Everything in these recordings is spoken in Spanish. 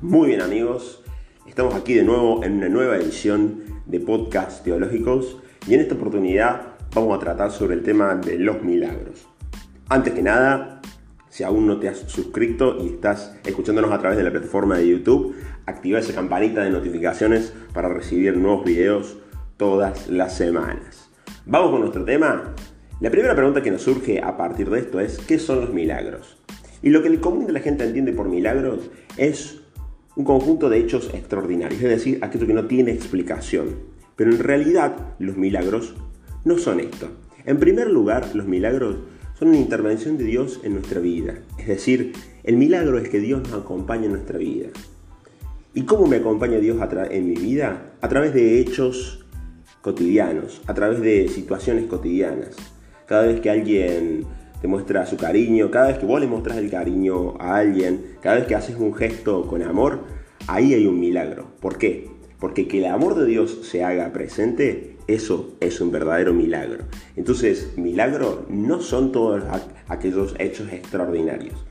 Muy bien amigos, estamos aquí de nuevo en una nueva edición de Podcast Teológicos y en esta oportunidad vamos a tratar sobre el tema de los milagros. Antes que nada, si aún no te has suscrito y estás escuchándonos a través de la plataforma de YouTube, activa esa campanita de notificaciones para recibir nuevos videos todas las semanas. Vamos con nuestro tema. La primera pregunta que nos surge a partir de esto es, ¿qué son los milagros? Y lo que el común de la gente entiende por milagros es un conjunto de hechos extraordinarios, es decir, aquello que no tiene explicación. Pero en realidad los milagros no son esto. En primer lugar, los milagros son una intervención de Dios en nuestra vida. Es decir, el milagro es que Dios nos acompaña en nuestra vida. ¿Y cómo me acompaña Dios en mi vida? A través de hechos cotidianos, a través de situaciones cotidianas. Cada vez que alguien te muestra su cariño, cada vez que vos le mostrás el cariño a alguien, cada vez que haces un gesto con amor, ahí hay un milagro. ¿Por qué? Porque que el amor de Dios se haga presente, eso es un verdadero milagro. Entonces, milagro no son todos aquellos hechos extraordinarios.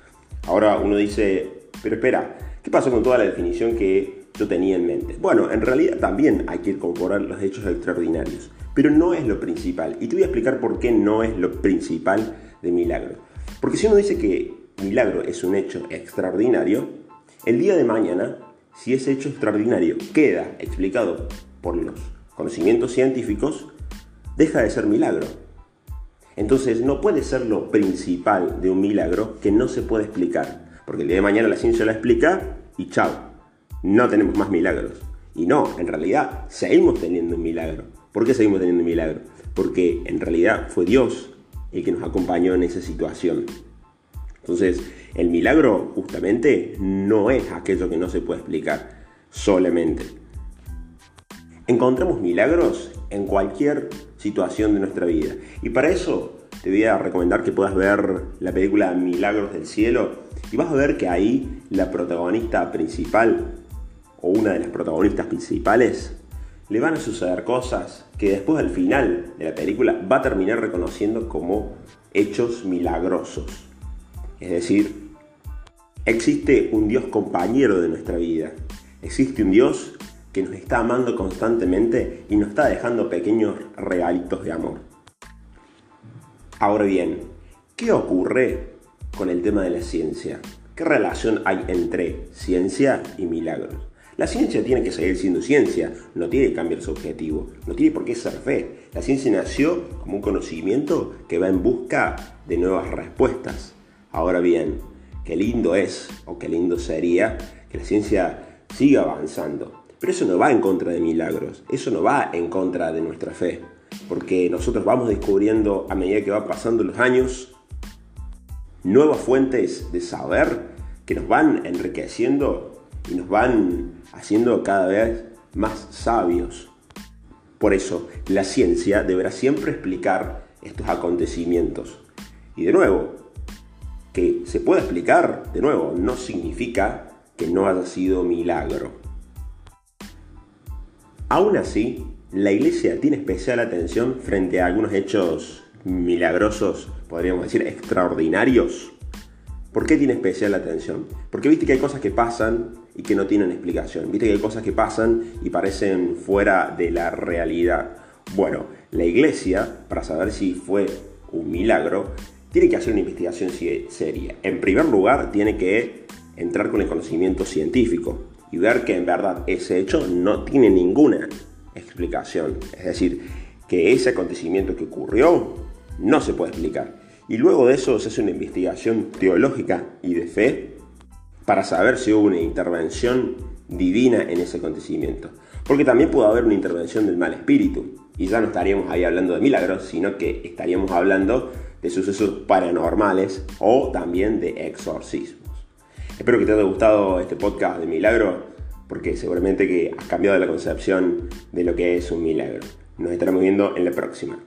Ahora uno dice, pero espera, ¿qué pasó con toda la definición que yo tenía en mente? Bueno, en realidad también hay que incorporar los hechos extraordinarios, pero no es lo principal. Y te voy a explicar por qué no es lo principal de milagro. Porque si uno dice que milagro es un hecho extraordinario, el día de mañana, si ese hecho extraordinario queda explicado por los conocimientos científicos, deja de ser milagro. Entonces no puede ser lo principal de un milagro que no se puede explicar. Porque el día de mañana la ciencia la explica y chao, no tenemos más milagros. Y no, en realidad seguimos teniendo un milagro. ¿Por qué seguimos teniendo un milagro? Porque en realidad fue Dios el que nos acompañó en esa situación. Entonces, el milagro justamente no es aquello que no se puede explicar solamente. Encontramos milagros en cualquier situación de nuestra vida. Y para eso te voy a recomendar que puedas ver la película Milagros del Cielo y vas a ver que ahí la protagonista principal o una de las protagonistas principales le van a suceder cosas que después al final de la película va a terminar reconociendo como hechos milagrosos. Es decir, existe un Dios compañero de nuestra vida. Existe un Dios que nos está amando constantemente y nos está dejando pequeños regalitos de amor. Ahora bien, ¿qué ocurre con el tema de la ciencia? ¿Qué relación hay entre ciencia y milagros? La ciencia tiene que seguir siendo ciencia, no tiene que cambiar su objetivo, no tiene por qué ser fe. La ciencia nació como un conocimiento que va en busca de nuevas respuestas. Ahora bien, qué lindo es o qué lindo sería que la ciencia siga avanzando. Pero eso no va en contra de milagros, eso no va en contra de nuestra fe, porque nosotros vamos descubriendo a medida que va pasando los años nuevas fuentes de saber que nos van enriqueciendo y nos van haciendo cada vez más sabios. Por eso, la ciencia deberá siempre explicar estos acontecimientos. Y de nuevo, que se pueda explicar, de nuevo, no significa que no haya sido milagro. Aún así, la iglesia tiene especial atención frente a algunos hechos milagrosos, podríamos decir extraordinarios. ¿Por qué tiene especial atención? Porque viste que hay cosas que pasan y que no tienen explicación. Viste que hay cosas que pasan y parecen fuera de la realidad. Bueno, la iglesia, para saber si fue un milagro, tiene que hacer una investigación seria. En primer lugar, tiene que entrar con el conocimiento científico y ver que en verdad ese hecho no tiene ninguna explicación. Es decir, que ese acontecimiento que ocurrió no se puede explicar. Y luego de eso se hace una investigación teológica y de fe para saber si hubo una intervención divina en ese acontecimiento. Porque también puede haber una intervención del mal espíritu. Y ya no estaríamos ahí hablando de milagros, sino que estaríamos hablando de sucesos paranormales o también de exorcismos. Espero que te haya gustado este podcast de milagro, porque seguramente que has cambiado la concepción de lo que es un milagro. Nos estaremos viendo en la próxima.